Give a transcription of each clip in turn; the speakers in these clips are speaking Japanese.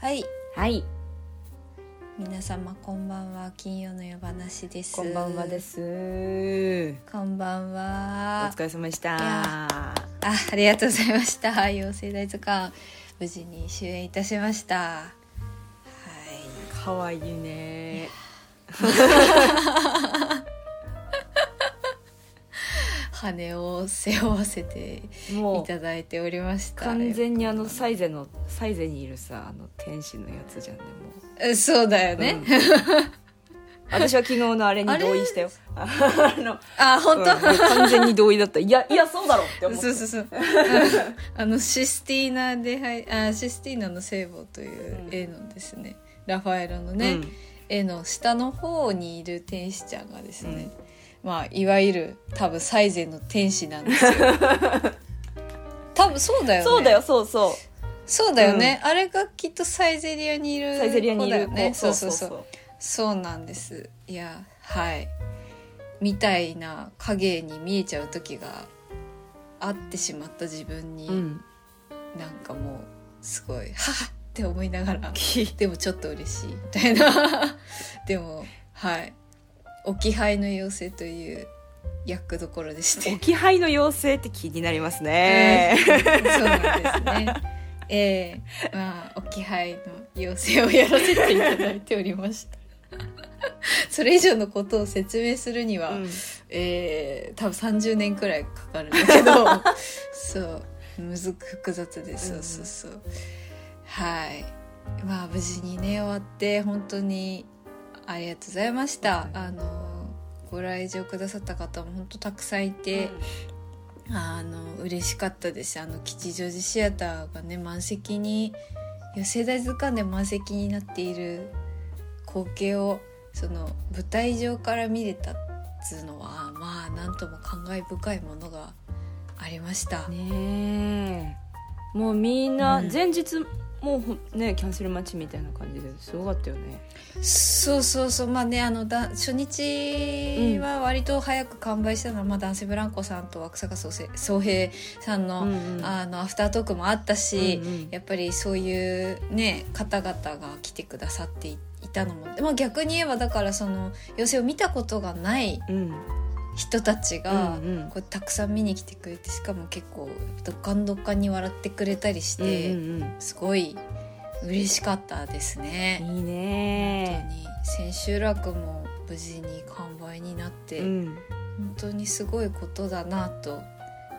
はい。はい。皆様こんばんは。金曜の夜話です。こんばんはです。おこんばんは。疲れ様でした。あありがとうございました。妖精大図鑑無事に終演いたしました。はい。かわいいね羽を背負わせてもいうただいておりました。完全にあのサイゼのサイゼにいるさあの天使のやつじゃんねもえそうだよう、ね、うん。私は昨日のあれに同意したよ。あ のあ本当、うん完全に同意だった。いやいやそうだろって思って。そうそうそう。あのシスティーナではいあシスティーナの聖母という絵のですね、ラファエロのね、うん。絵の下の方にいる天使ちゃんがですね、まあいわゆる多分サイゼの天使なんですよ。多分そうだよね。そうだよそうそう。そうだよね、あれがきっとサイゼリアにいるサイゼリアね子。そうそうそう。そうなんです。いやはい。みたいな影に見えちゃう時があってしまった自分に、うん。なんかもうすごい「はっ!」って思いながらき でもちょっと嬉しい。みたいな。でもはい「置き配の妖精」という役どころでして。置き配の妖精って気になりますね、そうなんですね。ええ。まあ置き配の要請をやらせていただいておりました。それ以上のことを説明するには、うん。えー多分30年くらいかかるんだけど。そう。むずく複雑です。そうそうそう、はい。まあ無事にね終わって本当にありがとうございました。あのご来場くださった方も本当たくさんいて、あの嬉しかったです。あの吉祥寺シアターがね満席に寄世代図鑑で満席になっている光景をその舞台上から見れたっつうのはまあなんとも感慨深いものがありました、ねえ。もうみんなうん。前日もうねキャンセル待ちみたいな感じですごかったよね。そうそうそう。まあねあのだ初日は割と早く完売したのは、まあ、男性ブランコさんと枠坂宗平さんの,、うんうんあのアフタートークもあったし、うんうん。やっぱりそういうね方々が来てくださっていたのも、まあ、逆に言えばだからその寄せを見たことがないうん人たちが、こうたくさん見に来てくれてしかも結構どっかんどっかんに笑ってくれたりして、すごい嬉しかったですね。うんいい本ね当に。千秋楽も無事に完売になって、うん。本当にすごいことだなと。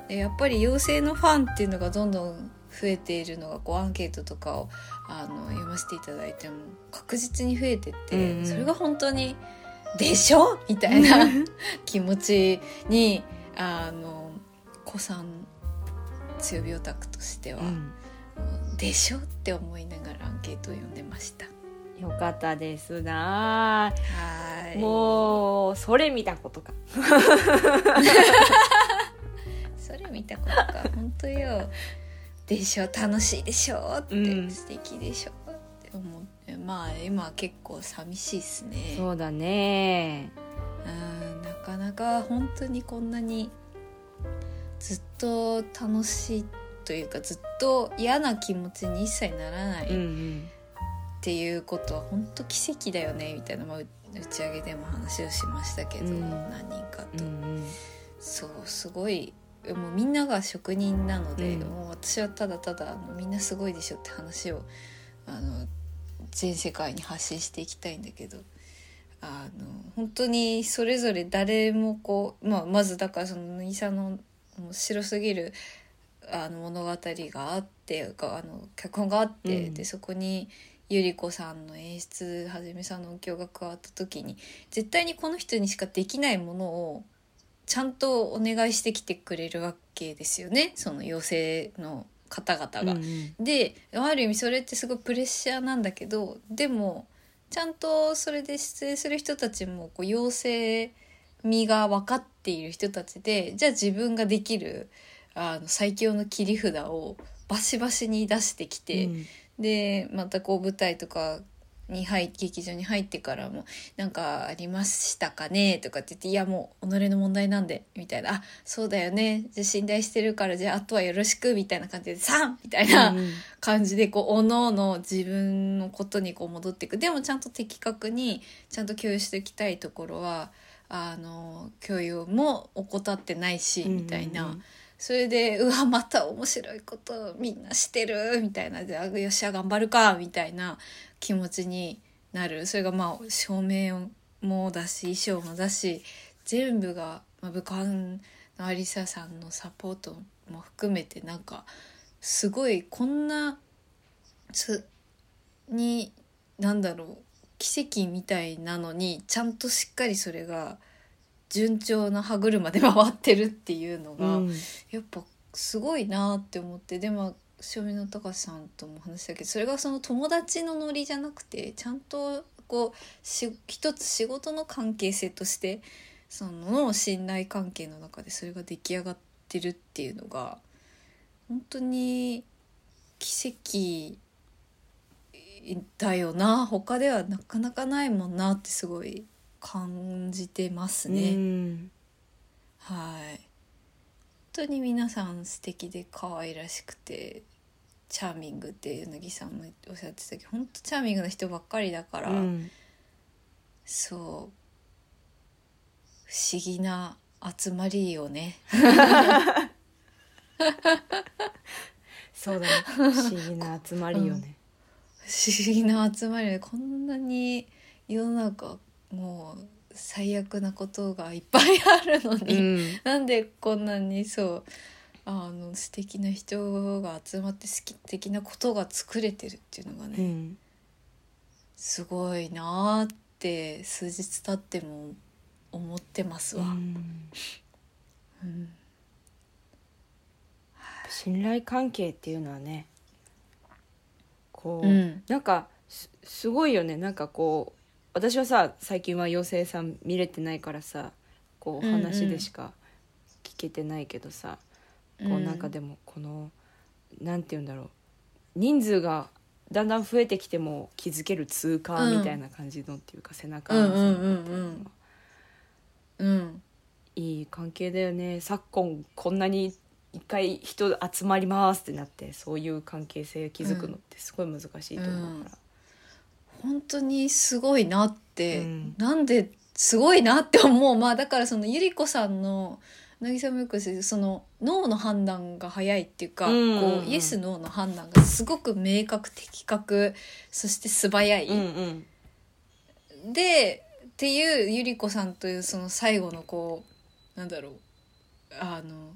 でやっぱり妖精のファンっていうのがどんどん増えているのがこうアンケートとかをあの読ませていただいても確実に増えてって、うんうん。それが本当に「でしょ?」みたいな 気持ちにあの子さん強火オタクとしてはうん「でしょ?」って思いながらアンケートを読んでました。よかったですな。はい。もうそれ見たことか。それ見たことか。本当よ。でしょ？楽しいでしょ？って、うん。素敵でしょ？まあ今は結構寂しいっすね。そうだね。うんなかなか本当にこんなにずっと楽しいというかずっと嫌な気持ちに一切ならないうんうっんていうことは本当奇跡だよねみたいな、まあ、う打ち上げでも話をしましたけど、うん。何人かと。うんうん。そうすごいもうみんなが職人なので、うん。もう私はただただみんなすごいでしょって話をあの全世界に発信していきたいんだけどあの本当にそれぞれ誰もこう、まあ、まずだからその乃木さんの面白すぎるあの物語があってがあの脚本があって、うん。でそこにゆり子さんの演出はじめさんの音響が加わった時に絶対にこの人にしかできないものをちゃんとお願いしてきてくれるわけですよね。その妖精の方々が。うんうんである意味それってすごいプレッシャーなんだけどでもちゃんとそれで出演する人たちもこう妖精味が分かっている人たちでじゃあ自分ができるあの最強の切り札をバシバシに出してきて、うんでまたこう舞台とかに入劇場に入ってからも「なんかありましたかね?」とかって言って「いやもう己の問題なんで」みたいな「あそうだよねじゃあ信頼してるからじゃああとはよろしく」みたいな感じで「さん!」みたいな感じでこうおのおの自分のことにこう戻っていくでもちゃんと的確にちゃんと共有していきたいところはあの共有も怠ってないしみたいな。それでうわまた面白いことみんなしてるみたいなであよっしゃ頑張るかみたいな気持ちになる。それがまあ照明もだし衣装もだし全部が、まあ、武漢のアリサさんのサポートも含めてなんかすごいこんなつになんだろう。奇跡みたいなのにちゃんとしっかりそれが順調な歯車で回ってるっていうのが、うん。やっぱすごいなって思って。でも塩見の高さんとも話したけどそれがその友達のノリじゃなくてちゃんとこうし一つ仕事の関係性としてその信頼関係の中でそれが出来上がってるっていうのが本当に奇跡だよな他ではなかなかないもんなってすごい感じてますね。うんはい本当に皆さん素敵で可愛らしくてチャーミングって柳さんもおっしゃってたけど本当チャーミングな人ばっかりだから、うん。そう不思議な集まりよね。そうだね。不思議な集まりよね、不思議な集まりでこんなに世の中もう最悪なことがいっぱいあるのに、うん。なんでこんなにそうあの素敵な人が集まって好き的なことが作れてるっていうのがね、うん。すごいなーって数日経っても思ってますわ。うん。信頼関係っていうのはねこう、うん。なんかすすごいよね。なんかこう私はさ最近は妖精さん見れてないからさこううんうん。話でしか聞けてないけどさ、こうなんかでもこのなんて言うんだろう。人数がだんだん増えてきても気づける通過みたいな感じのっていうか、背中合わせみたいなのがうんうんうんうん。うん。いい関係だよね。昨今こんなに一回人集まりますってなってそういう関係性築くのってすごい難しいと思うから、本当にすごいなって、うん。なんですごいなって思う。まあだからそのゆり子さんの渚もよくその脳の判断が早いっていうか、うん。うんうんこうイエスノーの判断がすごく明確的確そして素早い、うんうん。でっていうゆり子さんというその最後のこうなんだろうあの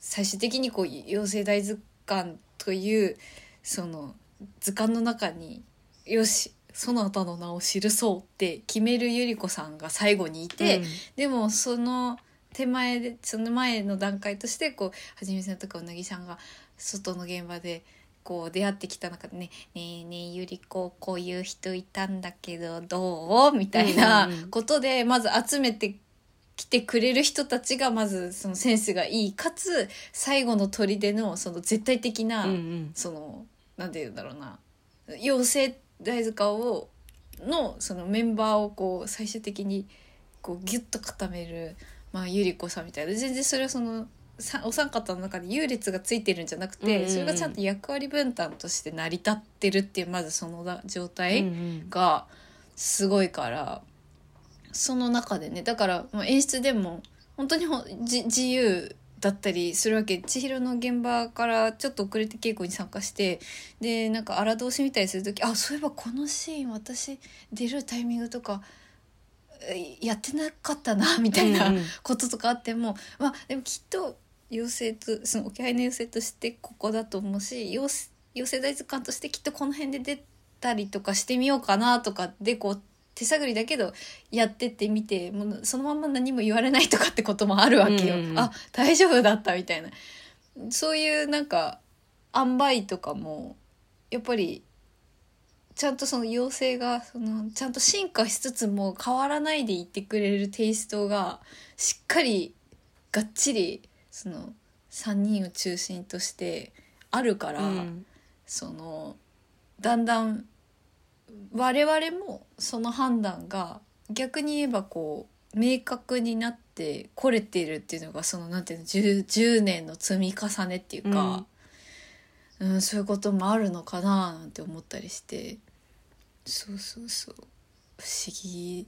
最終的にこう妖精大図鑑というその図鑑の中によしそなたの名を記そうって決めるゆり子さんが最後にいて、でもその手前でその前の段階としてこうはじめさんとかうなぎさんが外の現場でこう出会ってきた中でね「ねえねえゆり子こういう人いたんだけどどう?」みたいなことでまず集めてきてくれる人たちがまずそのセンスがいいかつ最後の砦のその絶対的な、うんうんそのなんて言うんだろうな妖精大塚をのそのメンバーをこう最終的にこうギュッと固める、まあ、ゆり子さんみたいな。全然それはそのさお三方の中で優劣がついてるんじゃなくて、うんうんうん。それがちゃんと役割分担として成り立ってるっていうまずそのだ状態。うんうん。がすごいからその中でね。だからまあ演出でも本当に自由だったりするわけ。千尋の現場からちょっと遅れて稽古に参加してでなんか荒通し見たりする時あそういえばこのシーン私出るタイミングとかえやってなかったなみたいなうんうん。こととかあっても、まあでもきっと妖精とその置き配の妖精としてここだと思うし妖精大図鑑としてきっとこの辺で出たりとかしてみようかなとかでこう手探りだけどやってってみてもうそのまま何も言われないとかってこともあるわけよ。うんうんうん。あ大丈夫だったみたいな。そういうなんか塩梅とかもやっぱりちゃんとその妖精がそのちゃんと進化しつつも変わらないでいってくれるテイストがしっかりがっちりその3人を中心としてあるから、うん。そのだんだん我々もその判断が逆に言えばこう明確になってこれているっていうのがそのなんていうの 10, 10年の積み重ねっていうか、うんそういうこともあるのかななんて思ったりしてそうそうそう。不思議。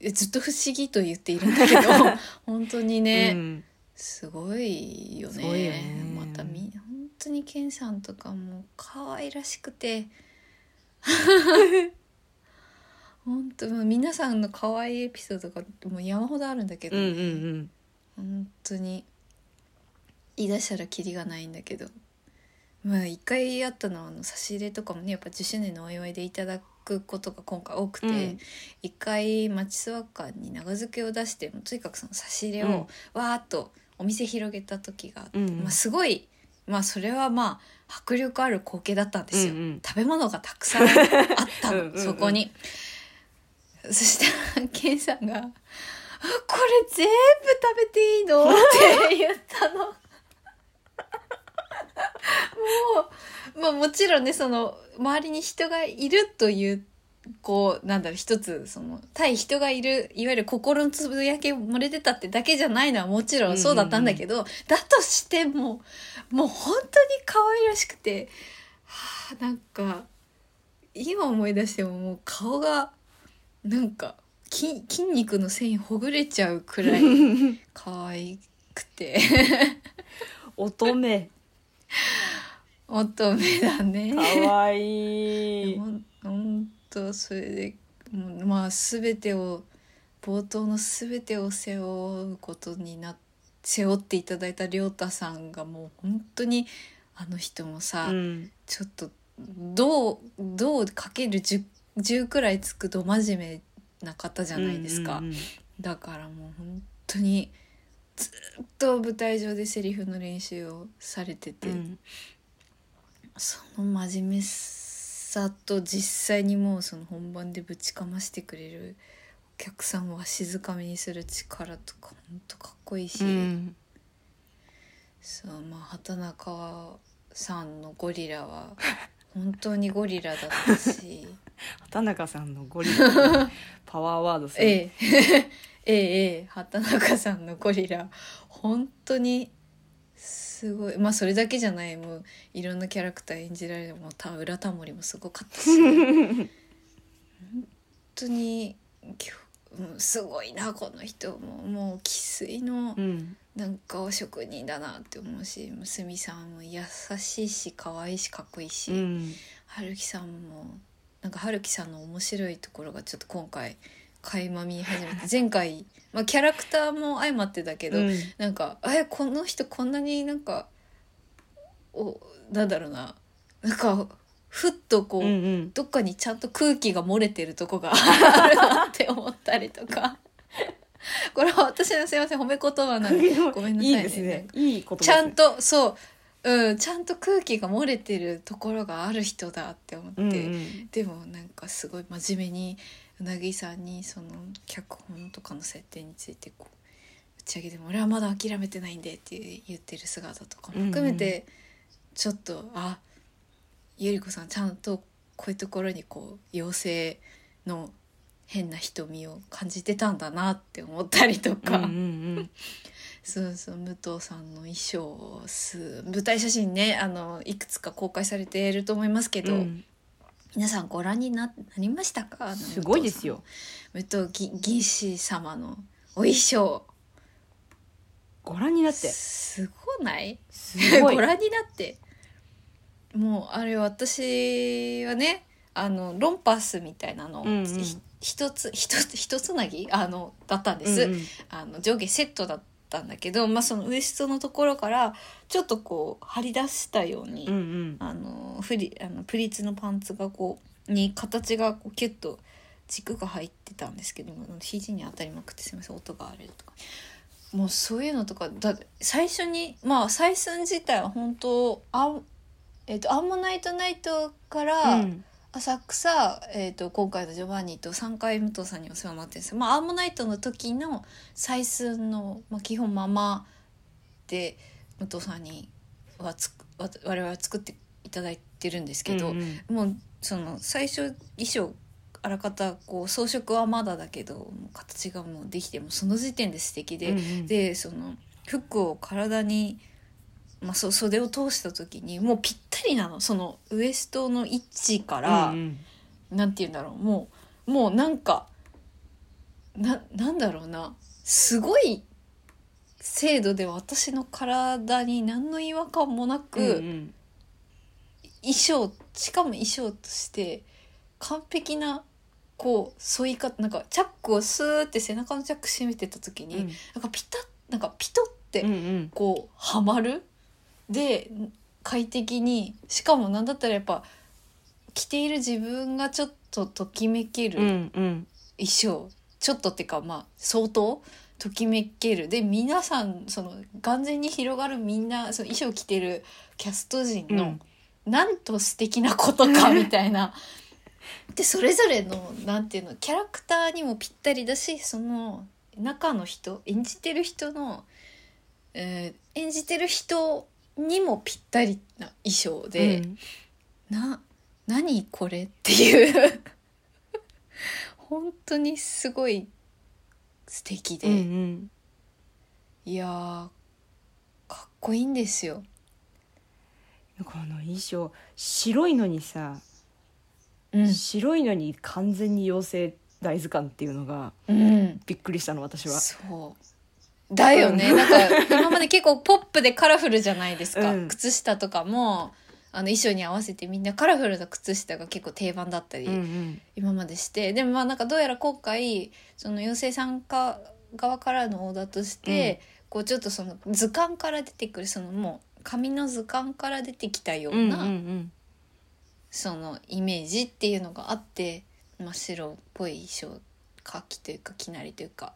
えずっと不思議と言っているんだけど 本当にね、うん。すごいよね。ね。またみ本当にケンさんとかも可愛らしくて。本当もう皆さんの可愛いエピソードがもう山ほどあるんだけど、うんうん本当に言い出したらキリがないんだけど。まあ一回あったのはあの差し入れとかもねやっぱ10周年のお祝いでいただくことが今回多くて、うん一回町諏訪館に長漬けを出してとにかくその差し入れうんをわーっとお店広げた時があって、うんうんまあ、すごいまあそれはまあ迫力ある光景だったんですよ、うんうん食べ物がたくさんあったの うんそこに。そしたらケンさんが「あこれ全部食べていいの?」って言ったの。もう、まあ、もちろんねその周りに人がいるというこうなんだろう一つその対人がいるいわゆる心のつぶやき漏れ出たってだけじゃないのはもちろんそうだったんだけど、だとしてももう本当に可愛らしくて、はあ、なんか今思い出してももう顔がなんか筋筋肉の繊維ほぐれちゃうくらい可愛くて。乙女乙女だね。かわいい。ほんほんとそれでもうまあ全てを冒頭の全てを背負うことにな背負っていただいた亮太さんがもう本当にあの人もさ、うん。ちょっとどうどうかける 10, 10くらいつくど真面目な方じゃないですか、うんうんうん。だからもう本当にずっと舞台上でセリフの練習をされてて、うんその真面目さと実際にもうその本番でぶちかましてくれるお客さんをわしづかみにする力とか本当かっこいいし、うん。そうまあ畑中さんのゴリラは本当にゴリラだったし。畑中さんのゴリラパワーワードする ええええええ畑中さんのゴリラ。本当にすごい。まあそれだけじゃない。もういろんなキャラクター演じられる。もうた浦タモリもすごかったし。本当にすごいなこの人も。もう生粋のうん。なんかお職人だなって思うし娘さんも優しいし可愛いしかっこいいし、うん。春樹さんもなんか春樹さんの面白いところがちょっと今回垣間見え始めて前回、まあ、キャラクターも相まってだけど、うん。なんかえこの人こんなになんかおなんだろうな。なんかふっとこう、うんうん。どっかにちゃんと空気が漏れてるとこが あるなって思ったりとか。これは私のすいません褒め言葉なんで ごめんなさいね。いいですね。いいことちゃんとそう、うん、ちゃんと空気が漏れてるところがある人だって思って、うんうん。でもなんかすごい真面目にうなぎさんにその脚本とかの設定についてこう打ち上げでも俺はまだ諦めてないんでって言ってる姿とかも含めてちょっと、あゆり子さんちゃんとこういうところにこう妖精の変な瞳を感じてたんだなって思ったりとか。うんうん そうそう武藤さんの衣装す舞台写真ねあのいくつか公開されていると思いますけど、うんうん皆さんご覧にななりましたか？すごいですよ。武藤ぎ義士様のお衣装。ご覧になって。すごない？すごい。ご覧になって。もうあれ私はねあのロンパスみたいなの、うんうん。ひ一つ一つ一つなぎあのだったんです、うんうん。あの上下セットだったんだけど、まあ、そのウエストのところからちょっとこう張り出したように、うんうん。あのフリあのプリーツのパンツがこうに形がこうキュッと軸が入ってたんですけども肘に当たりまくってすみません音があれとか。もうそういうのとかだ最初にまあ採寸自体は本当あん、えっとアンモナイトナイトから、うん浅草、えー、と今回のジョバンニと3回武藤さんにお世話になってるんですよ、まあ、アーモナイトの時の採寸の、まあ、基本ままで武藤さんにはつくわ我々は作っていただいってるんですけど、うんうん。もうその最初衣装あらかたこう装飾はまだだけど形がもうできてもその時点で素敵で、うんうん。でその服を体に、まあ、そう袖を通した時にもうぴったりなの。そのウエストの位置から、うんなんて言うんだろう。もうもうなんかななんだろうな。すごい精度で私の体に何の違和感もなく、うんうん衣装しかも衣装として完璧なこう沿い方なんかチャックをスーって背中のチャック閉めてた時に、うん。なんかピタッなんかピトってうんうん。こうはまるで快適にしかもなんだったらやっぱ着ている自分がちょっとときめけるうんうん。衣装、ちょっとっていうかまあ相当ときめける。で皆さんその眼前に広がるみんなその衣装着てるキャスト陣の、うん。なんと素敵なことか みたいな。でそれぞれのなんていうのキャラクターにもぴったりだしその中の人演じてる人の、えー演じてる人にもぴったりな衣装で。うん。な何これっていう。本当にすごい素敵で、うんうん。いやーかっこいいんですよ。この衣装白いのにさ、うん、白いのに完全に妖精大図鑑っていうのがうん、びっくりしたの私は。そうだよね、うん。なんか今まで結構ポップでカラフルじゃないですか、うん。靴下とかもあの衣装に合わせてみんなカラフルな靴下が結構定番だったり、うんうん。今までして。でもまあなんかどうやら今回その妖精参加側からのオーダーとして、こうちょっとその図鑑から出てくるそのもう紙の図鑑から出てきたよううんうんな、うん。そのイメージっていうのがあって真っ白っぽい衣装かきというかきなりというか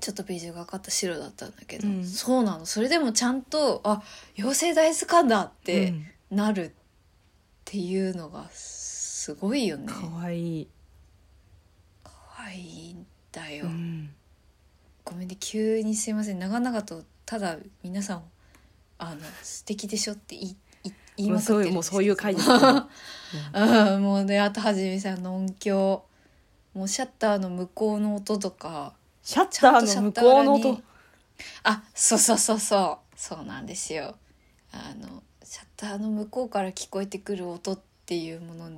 ちょっとベージュがかった白だったんだけど、うん。そうなの。それでもちゃんとあ妖精大図鑑だっうてん。なるっていうのがすごいよね。かわい。い、可愛いんだよ、うん。ごめんね急にすいません。長々とただ皆さんをあの素敵でしょって言い言い言いまくってるそういうもうそういう回ですから うん。もうねあとはじめさんの音響もうシャッターの向こうの音とかシャッターの向こうの音。あそうそうそうそう。そうなんですよ。あのシャッターの向こうから聞こえてくる音っていうもの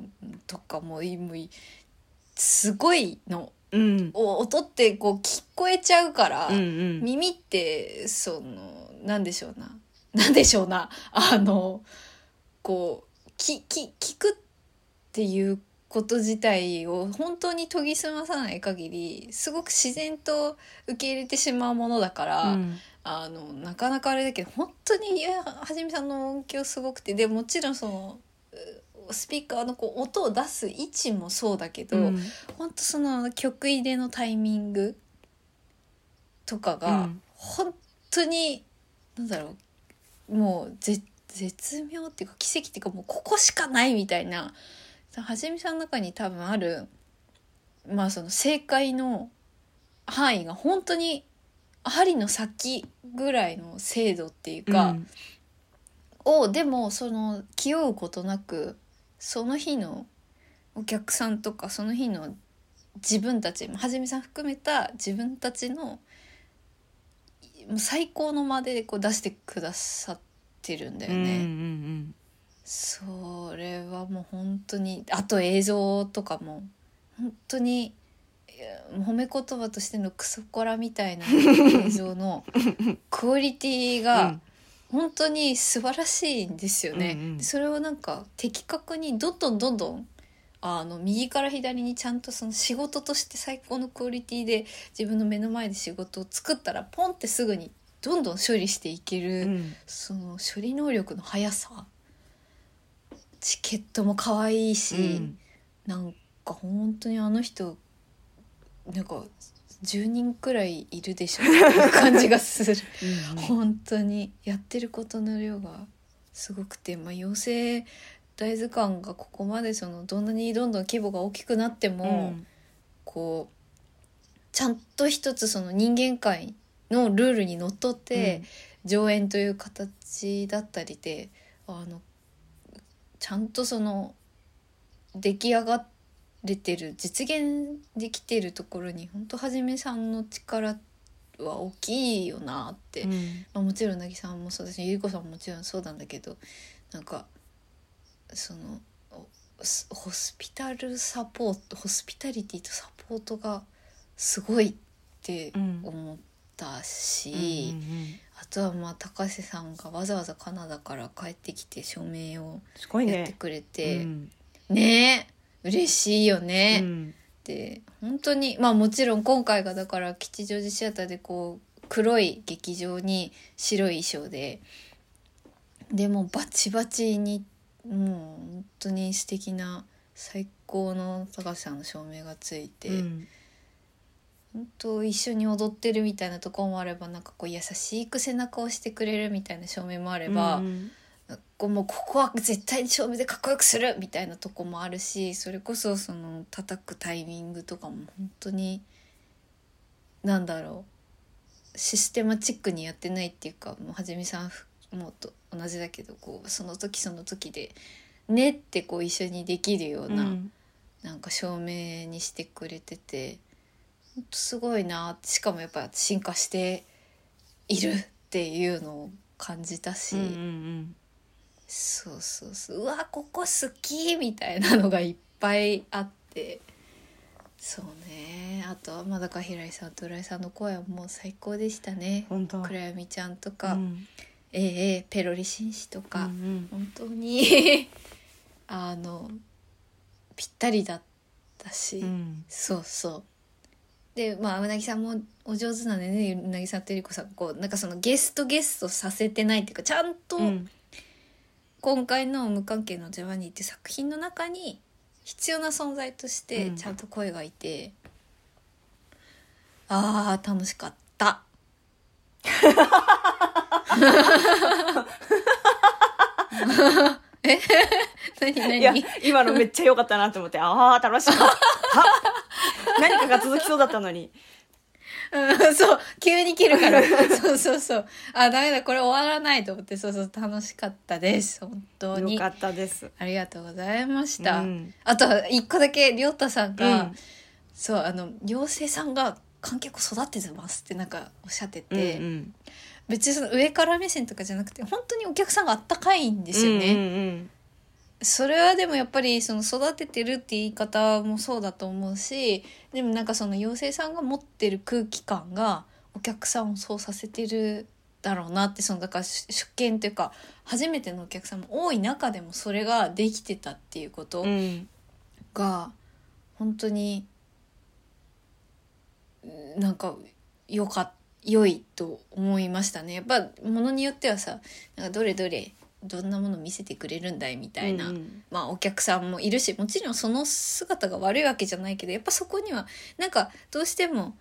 とかもいもすごいの。うん。お音ってこう聞こえちゃうから、うんうん。耳ってそのなんでしょうな。なんでしょうな。あのこうきき聞くっていうこと自体を本当に研ぎ澄まさない限りすごく自然と受け入れてしまうものだから、うん。あのなかなかあれだけど本当にいやはじめさんの音響すごくてでもちろんそのうスピーカーのこう音を出す位置もそうだけど、うん。本当その曲入れのタイミングとかうがん。本当に、なんだろうもうぜ絶妙っていうか奇跡っていうかもうここしかないみたいなはじめさんの中に多分あるまあその正解の範囲が本当に針の先ぐらいの精度っていうか、うんをでもその気負うことなくその日のお客さんとかその日の自分たちはじめさん含めた自分たちの最高の間でこう出してくださってるんだようんうんうね。んそれはもう本当にあと映像とかも本当に褒め言葉としてのクソコラみたいな映像の クオリティが本当に素晴らしいんですよね。うんうん。それをなんか的確にどんどんどんどんあの右から左にちゃんとその仕事として最高のクオリティで自分の目の前で仕事を作ったらポンってすぐにどんどん処理していける、うん。その処理能力の速さチケットも可愛いし、うん。なんか本当にあの人なんか10人くらいいるでしょっていう感じがする。本当にやってることの量がすごくて、まあ、妖精大図鑑がここまでそのどんなにどんどん規模が大きくなっても、こうちゃんと一つその人間界のルールにのっとって、上演という形だったりであのちちゃんとその出来上がれてる実現できてるところに本当はじめさんの力は大きいよなって、うん。まあ、もちろんなぎさんもそうだしゆり子さんももちろんそうなんだけどなんかそのホスピタルサポートホスピタリティとサポートがすごいってうん。思ったし、あとはまあ高瀬さんがわざわざカナダから帰ってきて署名をやってくれて、うん。ねえ嬉しいよね。うん。で本当にまあもちろん今回がだから吉祥寺シアターでこう黒い劇場に白い衣装ででもバチバチにもう本当に素敵な最高の高橋さんの照明がついて、うん本当一緒に踊ってるみたいなところもあればなんかこう優しく背中を押してくれるみたいな照明もあれば、うんこうもうここは絶対に照明でかっこよくするみたいなとこもあるしそれこそその叩くタイミングとかも本当になんだろうシステマチックにやってないっていうかもうはじめさんもと同じだけどこうその時その時でねってこう一緒にできるような、うん。なんか照明にしてくれててほんとすごいな。しかもやっぱ進化しているっていうのを感じたし。うんうんそうそうそう。うわここ好きみたいなのがいっぱいあって。そうね。あとはまだか平井さんと浦井さんの声はもう最高でしたね。暗闇ちゃんとうか、ん。ええええペロリ紳士とか、うん。本当に。あのぴったりだったし、うん。そうそうでまあうなぎさんもお上手なんでねうなぎさんとゆり子さんこうなんかそのゲストゲストさせてないっていうかちゃんと、うん。今回の「無関係のジャワニー」っていう作品の中に必要な存在としてうん。ちゃんと声がいて、あー楽しかった。え？何いや何今のめっちゃ良かったなと思ってああ楽しかった何かが続きそうだったのに。うんそう急に切るから。そうそうそう。あダメだ。これ終わらないと思って。そうそう楽しかったです。本当に。よかったです。ありがとうございました、うん。あとは一個だけりょうたさんが、うん。そうあの妖精さんが観客を育ててますってなんかおっしゃってて、うんうん。別にその上から目線とかじゃなくて本当にお客さんがあったかいんですよね、うんうんそれはでもやっぱりその育ててるって言い方もそうだと思うしでもなんかその妖精さんが持ってる空気感がお客さんをそうさせてるだろうなってそのだから出出見というか初めてのお客さんも多い中でもそれができてたっていうことが本当になんかよか良いと思いましたね。やっぱものによってはさなんかどれどれどんなもの見せてくれるんだいみたいな、うんうん。まあお客さんもいるしもちろんその姿が悪いわけじゃないけどやっぱそこにはなんかどうしても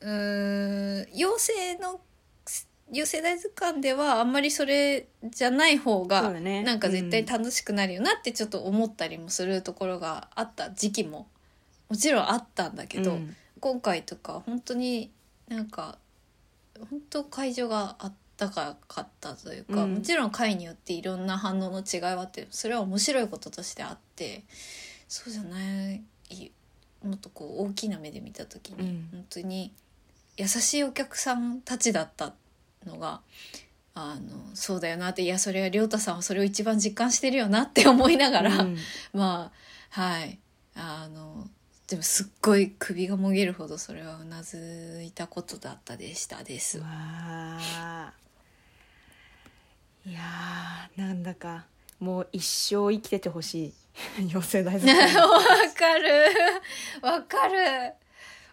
うーん妖精の妖精大図鑑ではあんまりそれじゃない方がなんか絶対楽しくなるよなってちょっと思ったりもするところがあった時期ももちろんあったんだけど、うん。今回とか本当になんか本当会場があったかかったというか、うんもちろん会によっていろんな反応の違いはあってそれは面白いこととしてあってそうじゃないもっとこう大きな目で見た時に、うん本当に優しいお客さんたちだったのが。あのそうだよなっていやそれは亮太さんはそれを一番実感してるよなって思いながら、うん まあはいあのでもすっごい首がもげるほどそれはうなずいたことだったでしたです。わあいやーなんだかもう一生生きててほしい。妖精大好き わかる。わかる。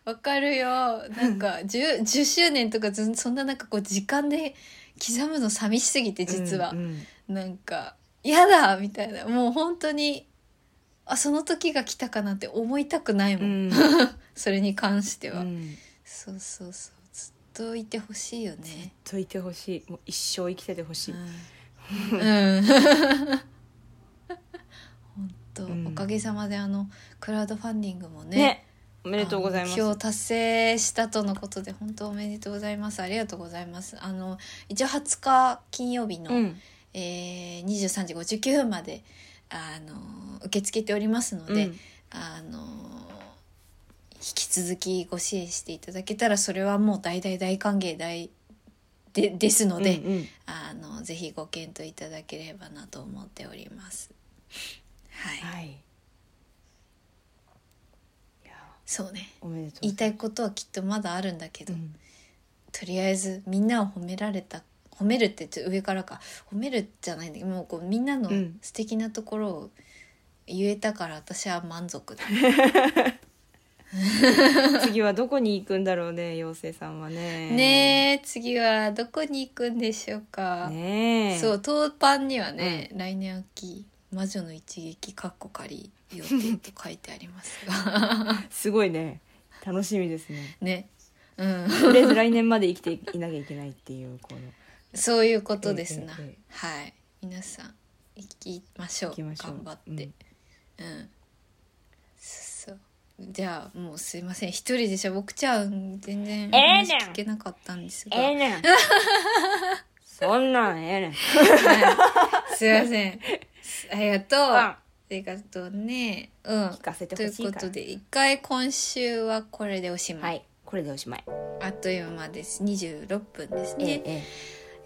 わかるよ。なんか 10, 10周年とかずそんななんかこう時間で刻むの寂しすぎて実は、うん。なんか嫌だみたいな。もう本当にあその時が来たかなって思いたくないも、うんん。それに関しては、うん。そうそうそうといてほしいよね。といてほしい。もう一生生きててほしい、うん、うん、本当、うん。おかげさまであのクラウドファンディングもねね。おめでとうございます。あの目標を達成したとのことで本当おめでとうございます。ありがとうございます。あの一応20日金曜日の、うん。えー、23時59分まであの受け付けておりますので、うん。あの引き続きご支援していただけたらそれはもう大大大歓迎大でですので、うんうん。あのぜひご検討いただければなと思っております。はい、はい。そうね。言いたいことはきっとまだあるんだけど、うん。とりあえずみんなを褒められた褒めるってちょっと上からか。褒めるじゃないんだけどもうこうみんなのうん。素敵なところを言えたから私は満足だ、次はどこに行くんだろうね妖精さんはね。ねえ次はどこに行くんでしょうか、ねえ。そう当パンにはね、来年秋魔女の一撃かっこ仮予定と書いてありますが。すごいね。楽しみですね。ね。うん。とりあえず来年まで生きていなきゃいけないっていうこの。そういうことですな、ええええはい。皆さん行きましょう。頑張って。うん、そうじゃあもうすいません。一人でしゃぼくちゃん。全然え話聞けなかったんですが、ええねん。そんなんええねん。はい、すいません。ありがとう、うん。ありがとうね。うん。聞かせてといほしいうから。ことで一回今週はこれでおしまい、はい。これでおしまい。あっという間です。26分ですね、えええ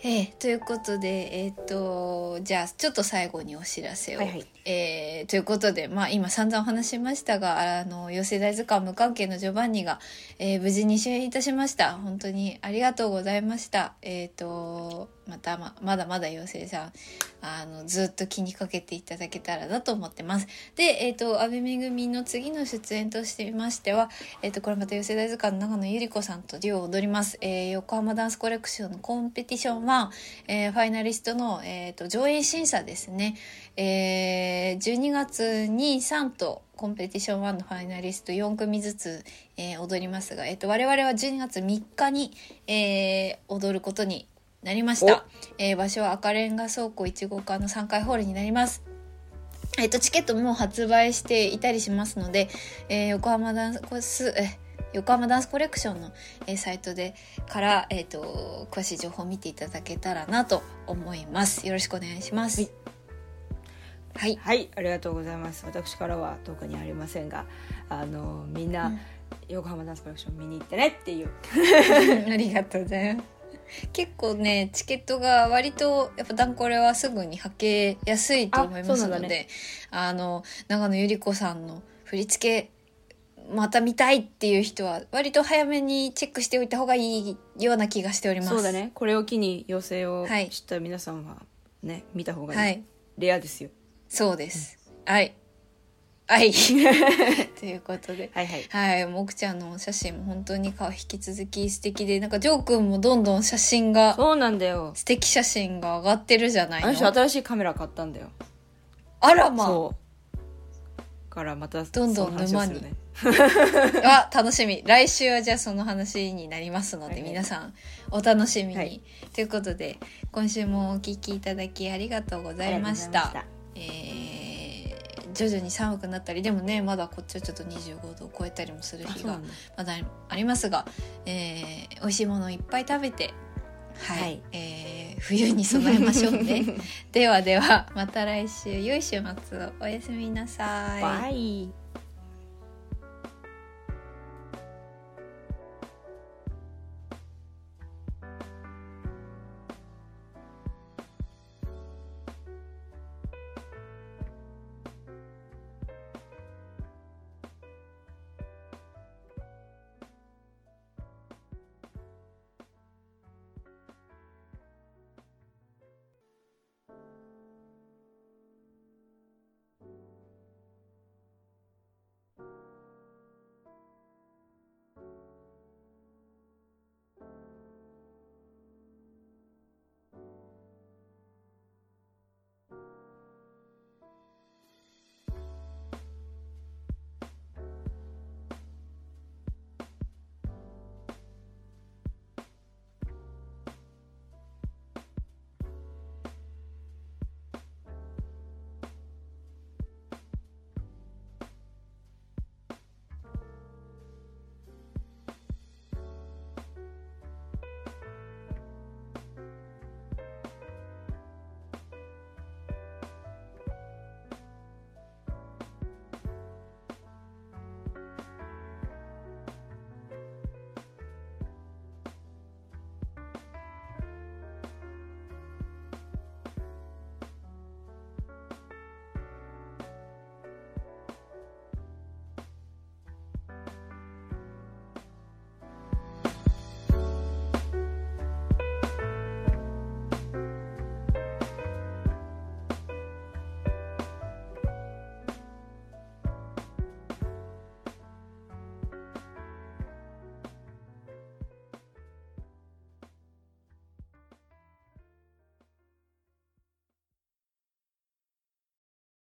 えということで、えっ、と、じゃあ、ちょっと最後にお知らせを。はいはいえーということで、まあ、今散々お話ししましたが、あの、寄せ大図鑑無関係のジョバンニが、えー無事に主演いたしました。本当にありがとうございました。えっ、と、またま、まだまだ妖精さん、あの、ずっと気にかけていただけたらなと思ってます。で、えっ、と、安倍めぐみの次の出演としてましては、えっ、と、これまた寄せ大図鑑の長野ゆり子さんとデュオを踊ります。えー横浜ダンスコレクションのコンペティション1、えーファイナリストの、えー、と上演審査ですね。えー12月2、3とコンペティション1のファイナリスト4組ずつ、えー踊りますが、えー、と我々は12月3日に、えー踊ることになりました。えー場所は赤レンガ倉庫1号館の3階ホールになります。えっと、チケットも発売していたりしますので、えー横浜ダンスコス、え横浜ダンスコレクションの、えーサイトでから、えっと詳しい情報を見ていただけたらなと思います。よろしくお願いします。はい。はいありがとうございます私からは特にありませんがあのみんな、うん横浜ダンスコレクション見に行ってねっていう ありがとうございます。結構ねチケットが割とやっぱダンコレはすぐにはけやすいと思いますのでねあの長野ゆり子さんの振り付けまた見たいっていう人は割と早めにチェックしておいた方がいいような気がしております。そうだねこれを機に妖精をはい知った皆さんはね見た方がいい、はいレアですよそうです。はい。はい。ということで。はいはいはい。もくちゃんのお写真も本当に顔引き続き素敵で、なんかジョー君もどんどん写真が、そうなんだよ素敵写真が上がってるじゃないあの人の新しいカメラ買ったんだよあらまそうからまたどんどんその話をするね あ。楽しみ。来週はじゃあその話になりますので、はいはい皆さんお楽しみに、はいということで、今週もお聞きいただきありがとうございました。えー徐々に寒くなったりでもねまだこっちはちょっと25度を超えたりもする日がまだありますが、えー美味しいものをいっぱい食べてはい、はい。えー冬に備えましょうね。ではではまた来週良い週末を。おやすみなさい。バイ